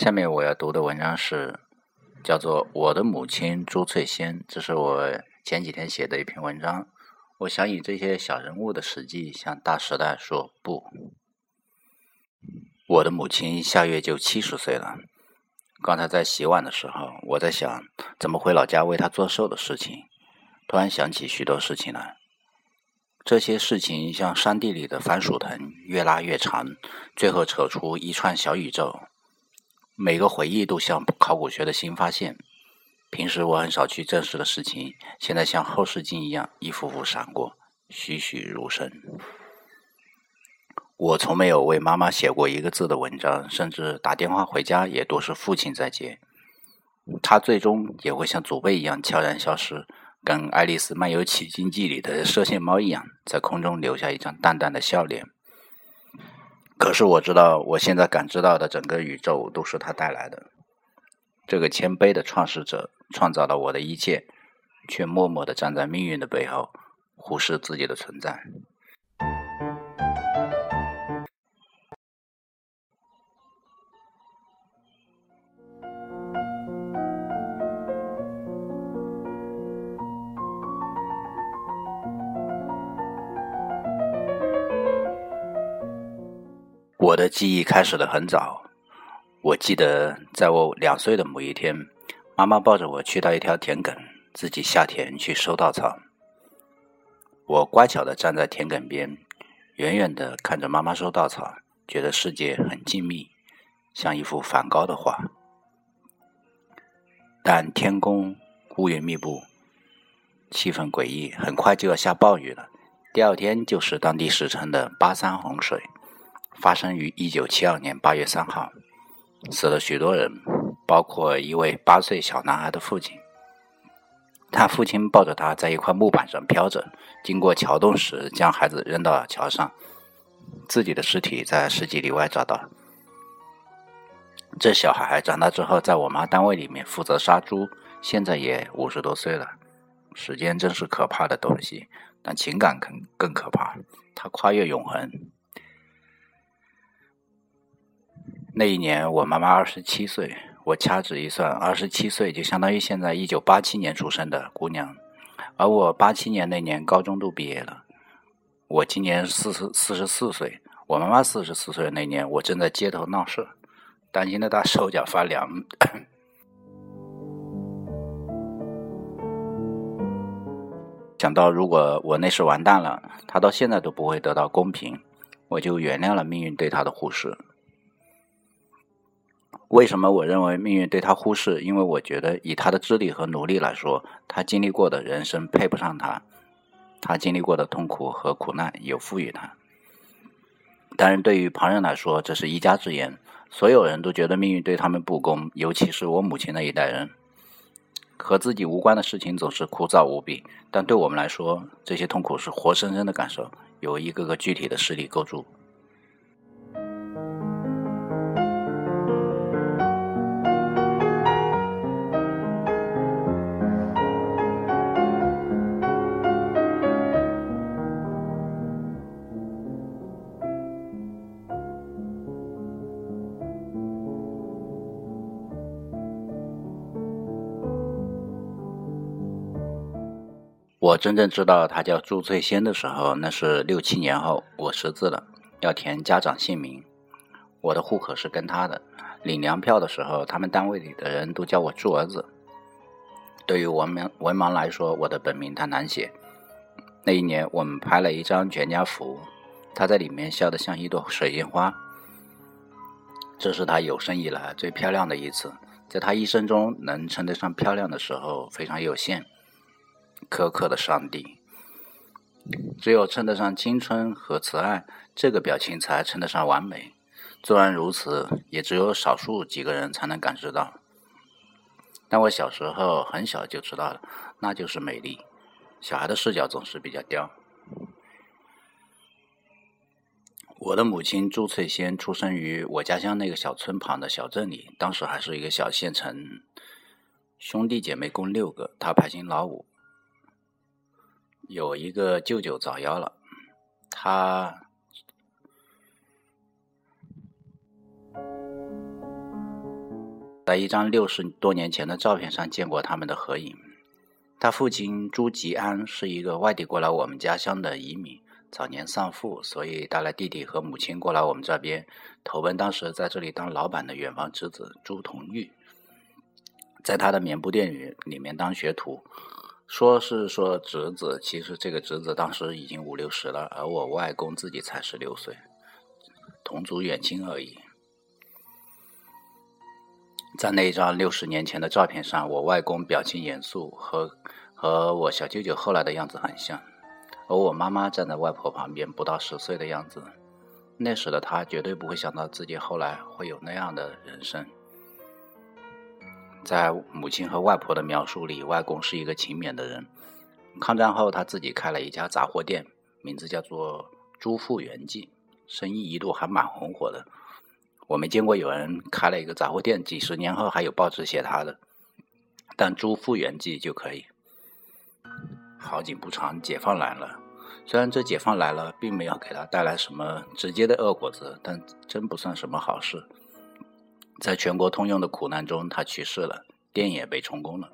下面我要读的文章是叫做《我的母亲朱翠仙》，这是我前几天写的一篇文章。我想以这些小人物的史记向大时代说不。我的母亲下月就七十岁了。刚才在洗碗的时候，我在想怎么回老家为她做寿的事情，突然想起许多事情来。这些事情像山地里的番薯藤，越拉越长，最后扯出一串小宇宙。每个回忆都像考古学的新发现。平时我很少去正视的事情，现在像后视镜一样一幅幅闪过，栩栩如生。我从没有为妈妈写过一个字的文章，甚至打电话回家也都是父亲在接。他最终也会像祖辈一样悄然消失。跟《爱丽丝漫游奇境记》里的射线猫一样，在空中留下一张淡淡的笑脸。可是我知道，我现在感知到的整个宇宙都是他带来的。这个谦卑的创始者创造了我的一切，却默默地站在命运的背后，忽视自己的存在。的记忆开始的很早，我记得在我两岁的某一天，妈妈抱着我去到一条田埂，自己下田去收稻草。我乖巧的站在田埂边，远远的看着妈妈收稻草，觉得世界很静谧，像一幅梵高的画。但天空乌云密布，气氛诡异，很快就要下暴雨了。第二天就是当地时称的八三洪水。发生于一九七二年八月三号，死了许多人，包括一位八岁小男孩的父亲。他父亲抱着他在一块木板上飘着，经过桥洞时将孩子扔到了桥上，自己的尸体在十几里外找到。这小孩长大之后，在我妈单位里面负责杀猪，现在也五十多岁了。时间真是可怕的东西，但情感更更可怕，它跨越永恒。那一年，我妈妈二十七岁。我掐指一算，二十七岁就相当于现在一九八七年出生的姑娘。而我八七年那年高中都毕业了。我今年四十四十四岁。我妈妈四十四岁那年，我正在街头闹事，担心的她手脚发凉。想到如果我那时完蛋了，她到现在都不会得到公平，我就原谅了命运对她的忽视。为什么我认为命运对他忽视？因为我觉得以他的智力和努力来说，他经历过的人生配不上他，他经历过的痛苦和苦难有赋予他。但是对于旁人来说，这是一家之言，所有人都觉得命运对他们不公，尤其是我母亲那一代人。和自己无关的事情总是枯燥无比，但对我们来说，这些痛苦是活生生的感受，由一个个具体的事例构筑。我真正知道他叫朱翠仙的时候，那是六七年后，我识字了，要填家长姓名。我的户口是跟他的。领粮票的时候，他们单位里的人都叫我朱儿子。对于文盲文盲来说，我的本名太难写。那一年，我们拍了一张全家福，他在里面笑得像一朵水仙花。这是他有生以来最漂亮的一次，在他一生中能称得上漂亮的时候非常有限。苛刻的上帝，只有称得上青春和慈爱，这个表情才称得上完美。纵然如此，也只有少数几个人才能感知到。但我小时候很小就知道了，那就是美丽。小孩的视角总是比较刁。我的母亲朱翠仙出生于我家乡那个小村旁的小镇里，当时还是一个小县城。兄弟姐妹共六个，她排行老五。有一个舅舅早夭了，他在一张六十多年前的照片上见过他们的合影。他父亲朱吉安是一个外地过来我们家乡的移民，早年丧父，所以带来弟弟和母亲过来我们这边，投奔当时在这里当老板的远房侄子朱同玉，在他的棉布店里里面当学徒。说是说侄子，其实这个侄子当时已经五六十了，而我外公自己才十六岁，同族远亲而已。在那一张六十年前的照片上，我外公表情严肃，和和我小舅舅后来的样子很像。而我妈妈站在外婆旁边，不到十岁的样子。那时的她绝对不会想到自己后来会有那样的人生。在母亲和外婆的描述里，外公是一个勤勉的人。抗战后，他自己开了一家杂货店，名字叫做“朱富元记”，生意一度还蛮红火的。我没见过有人开了一个杂货店，几十年后还有报纸写他的，但“朱富元记”就可以。好景不长，解放来了。虽然这解放来了，并没有给他带来什么直接的恶果子，但真不算什么好事。在全国通用的苦难中，他去世了，店也被充公了。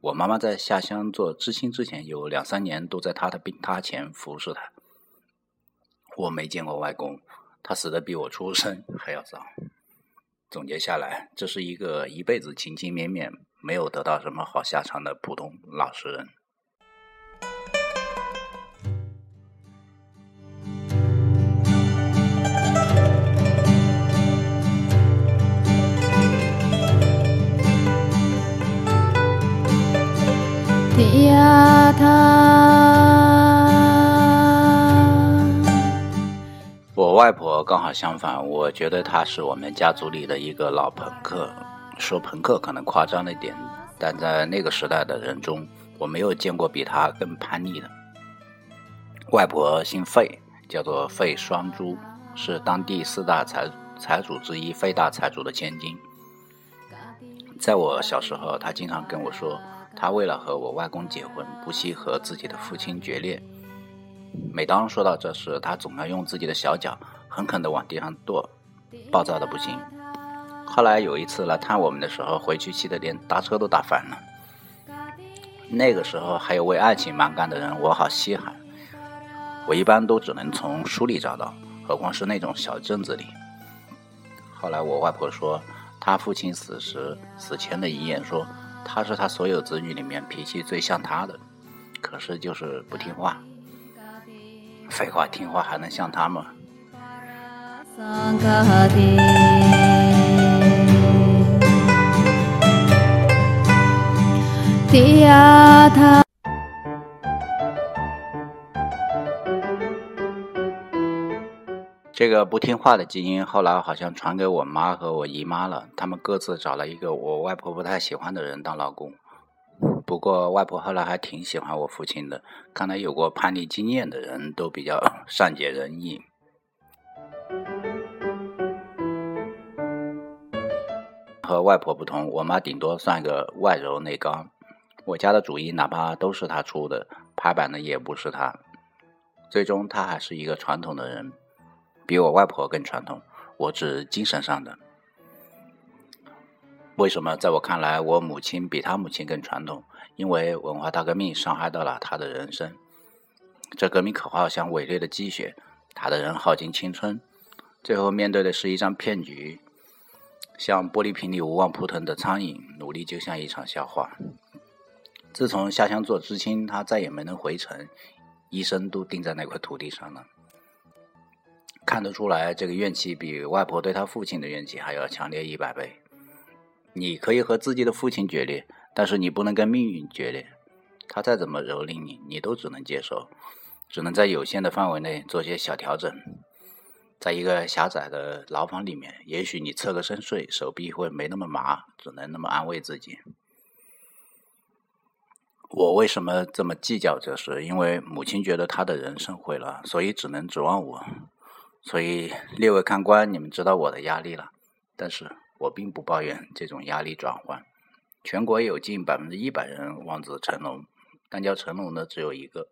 我妈妈在下乡做知青之前，有两三年都在他的病榻前服侍他。我没见过外公，他死的比我出生还要早。总结下来，这是一个一辈子勤勤勉勉，没有得到什么好下场的普通老实人。我外婆刚好相反，我觉得她是我们家族里的一个老朋克。说朋克可能夸张了一点，但在那个时代的人中，我没有见过比她更叛逆的。外婆姓费，叫做费双珠，是当地四大财财主之一费大财主的千金。在我小时候，她经常跟我说。他为了和我外公结婚，不惜和自己的父亲决裂。每当说到这事，他总要用自己的小脚狠狠地往地上跺，暴躁的不行。后来有一次来探我们的时候，回去气得连搭车都打翻了。那个时候还有为爱情蛮干的人，我好稀罕。我一般都只能从书里找到，何况是那种小镇子里。后来我外婆说，他父亲死时死前的遗言说。他是他所有子女里面脾气最像他的，可是就是不听话。废话，听话还能像他吗？这个不听话的基因后来好像传给我妈和我姨妈了，他们各自找了一个我外婆不太喜欢的人当老公。不过外婆后来还挺喜欢我父亲的，看来有过叛逆经验的人都比较善解人意。和外婆不同，我妈顶多算个外柔内刚，我家的主意哪怕都是她出的，拍板的也不是她。最终，她还是一个传统的人。比我外婆更传统，我指精神上的。为什么在我看来，我母亲比她母亲更传统？因为文化大革命伤害到了她的人生。这革命口号像伪劣的积雪，她的人耗尽青春，最后面对的是一张骗局，像玻璃瓶里无望扑腾的苍蝇，努力就像一场笑话。自从下乡做知青，他再也没能回城，一生都钉在那块土地上了。看得出来，这个怨气比外婆对他父亲的怨气还要强烈一百倍。你可以和自己的父亲决裂，但是你不能跟命运决裂。他再怎么蹂躏你，你都只能接受，只能在有限的范围内做些小调整。在一个狭窄的牢房里面，也许你侧个身睡，手臂会没那么麻，只能那么安慰自己。我为什么这么计较这事？因为母亲觉得她的人生毁了，所以只能指望我。所以，列位看官，你们知道我的压力了。但是我并不抱怨这种压力转换。全国有近百分之一百人望子成龙，但叫成龙的只有一个。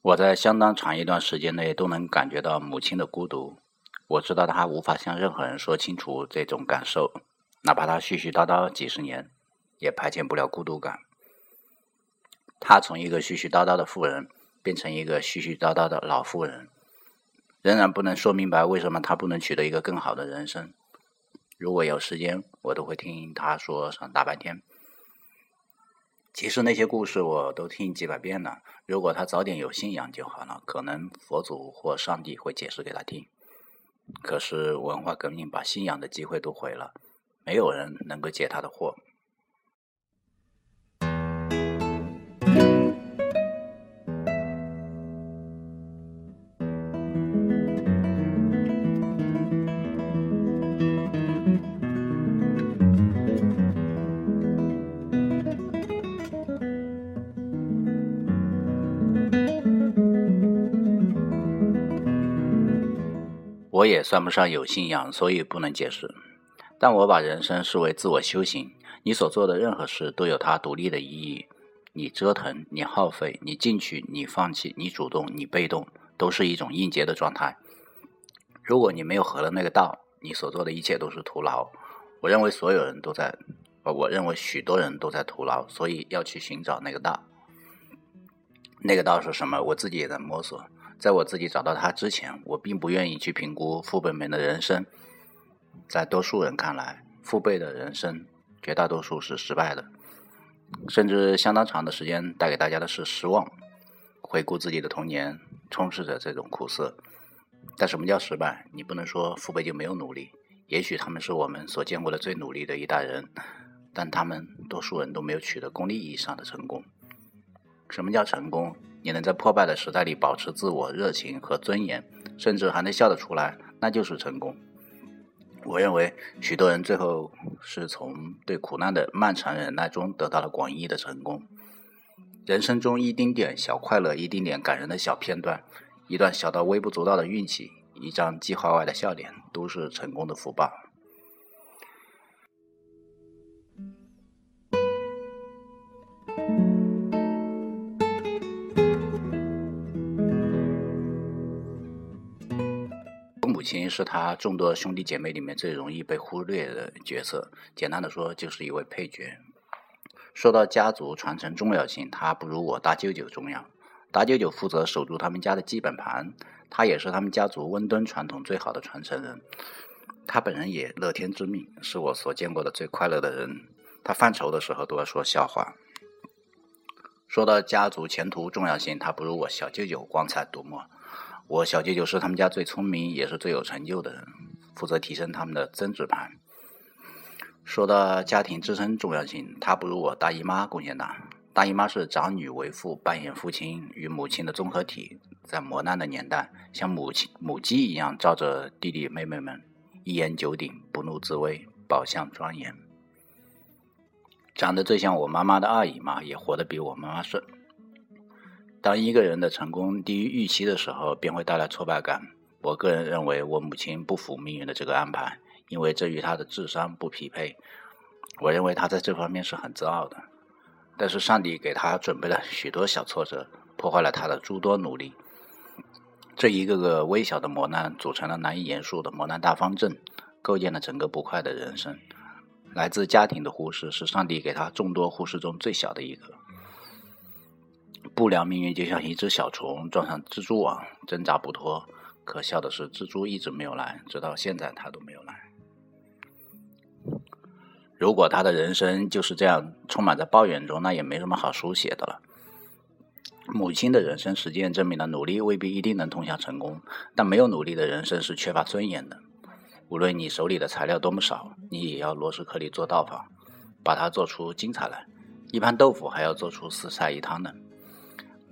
我在相当长一段时间内都能感觉到母亲的孤独。我知道她无法向任何人说清楚这种感受，哪怕她絮絮叨叨几十年，也排遣不了孤独感。他从一个絮絮叨叨的妇人变成一个絮絮叨叨的老妇人，仍然不能说明白为什么他不能取得一个更好的人生。如果有时间，我都会听他说上大半天。其实那些故事我都听几百遍了。如果他早点有信仰就好了，可能佛祖或上帝会解释给他听。可是文化革命把信仰的机会都毁了，没有人能够解他的惑。我也算不上有信仰，所以不能解释。但我把人生视为自我修行。你所做的任何事都有它独立的意义。你折腾，你耗费，你进取，你放弃，你主动，你被动，都是一种应劫的状态。如果你没有合了那个道，你所做的一切都是徒劳。我认为所有人都在，我认为许多人都在徒劳，所以要去寻找那个道。那个道是什么？我自己也在摸索。在我自己找到他之前，我并不愿意去评估父辈们的人生。在多数人看来，父辈的人生绝大多数是失败的，甚至相当长的时间带给大家的是失望。回顾自己的童年，充斥着这种苦涩。但什么叫失败？你不能说父辈就没有努力，也许他们是我们所见过的最努力的一代人，但他们多数人都没有取得功利意义上的成功。什么叫成功？你能在破败的时代里保持自我热情和尊严，甚至还能笑得出来，那就是成功。我认为，许多人最后是从对苦难的漫长忍耐中得到了广义的成功。人生中一丁点小快乐，一丁点感人的小片段，一段小到微不足道的运气，一张计划外的笑脸，都是成功的福报。亲是他众多兄弟姐妹里面最容易被忽略的角色。简单的说，就是一位配角。说到家族传承重要性，他不如我大舅舅重要。大舅舅负责守住他们家的基本盘，他也是他们家族温敦传统最好的传承人。他本人也乐天知命，是我所见过的最快乐的人。他犯愁的时候都要说笑话。说到家族前途重要性，他不如我小舅舅光彩夺目。我小舅舅是他们家最聪明也是最有成就的人，负责提升他们的增值盘。说到家庭支撑重要性，他不如我大姨妈贡献大。大姨妈是长女为父，扮演父亲与母亲的综合体，在磨难的年代，像母亲母鸡一样照着弟弟妹妹们，一言九鼎，不怒自威，宝相庄严。长得最像我妈妈的二姨妈，也活得比我妈妈顺。当一个人的成功低于预期的时候，便会带来挫败感。我个人认为，我母亲不服命运的这个安排，因为这与她的智商不匹配。我认为她在这方面是很自傲的。但是上帝给她准备了许多小挫折，破坏了她的诸多努力。这一个个微小的磨难，组成了难以言述的磨难大方阵，构建了整个不快的人生。来自家庭的忽视，是上帝给她众多忽视中最小的一个。不良命运就像一只小虫撞上蜘蛛网，挣扎不脱。可笑的是，蜘蛛一直没有来，直到现在它都没有来。如果他的人生就是这样充满在抱怨中，那也没什么好书写的了。母亲的人生实践证明了，努力未必一定能通向成功，但没有努力的人生是缺乏尊严的。无论你手里的材料多么少，你也要螺丝壳里做道法，把它做出精彩来。一盘豆腐还要做出四菜一汤呢。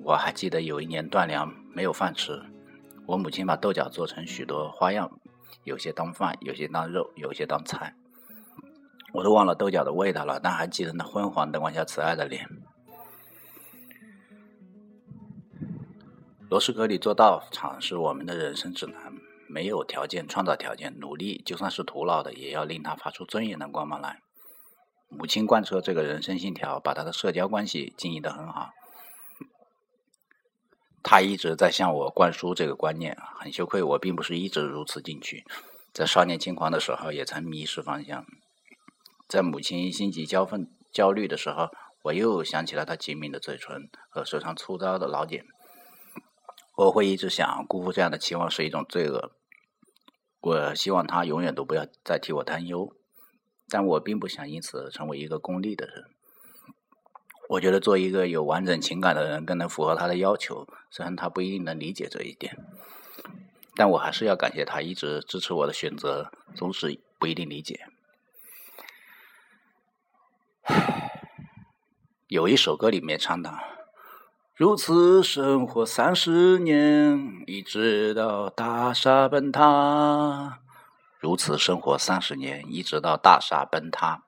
我还记得有一年断粮没有饭吃，我母亲把豆角做成许多花样，有些当饭，有些当肉，有些当菜。我都忘了豆角的味道了，但还记得那昏黄灯光下慈爱的脸。螺蛳壳里做道场是我们的人生指南，没有条件创造条件，努力就算是徒劳的，也要令它发出尊严的光芒来。母亲贯彻这个人生信条，把她的社交关系经营得很好。他一直在向我灌输这个观念，很羞愧，我并不是一直如此进取，在少年轻狂的时候也曾迷失方向。在母亲心急交愤、焦虑的时候，我又想起了她紧抿的嘴唇和手上粗糙的老茧。我会一直想，辜负这样的期望是一种罪恶。我希望她永远都不要再替我担忧，但我并不想因此成为一个功利的人。我觉得做一个有完整情感的人更能符合他的要求，虽然他不一定能理解这一点。但我还是要感谢他一直支持我的选择，总是不一定理解。有一首歌里面唱的：“如此生活三十年，一直到大厦崩塌。”如此生活三十年，一直到大厦崩塌。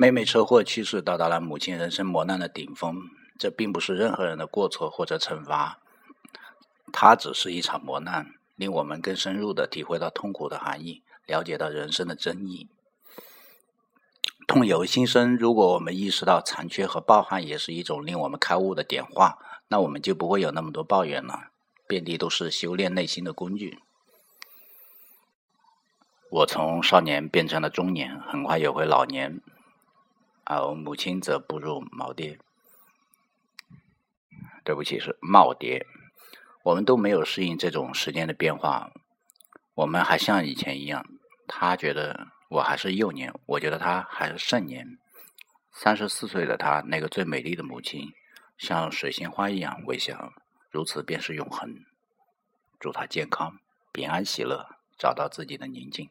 妹妹车祸去世，到达了母亲人生磨难的顶峰。这并不是任何人的过错或者惩罚。它只是一场磨难，令我们更深入的体会到痛苦的含义，了解到人生的真意。痛由心生，如果我们意识到残缺和抱憾也是一种令我们开悟的点化，那我们就不会有那么多抱怨了。遍地都是修炼内心的工具。我从少年变成了中年，很快也会老年，而母亲则步入耄耋。对不起，是耄耋。我们都没有适应这种时间的变化，我们还像以前一样。他觉得我还是幼年，我觉得他还是盛年。三十四岁的他，那个最美丽的母亲，像水仙花一样微笑，如此便是永恒。祝他健康、平安、喜乐，找到自己的宁静。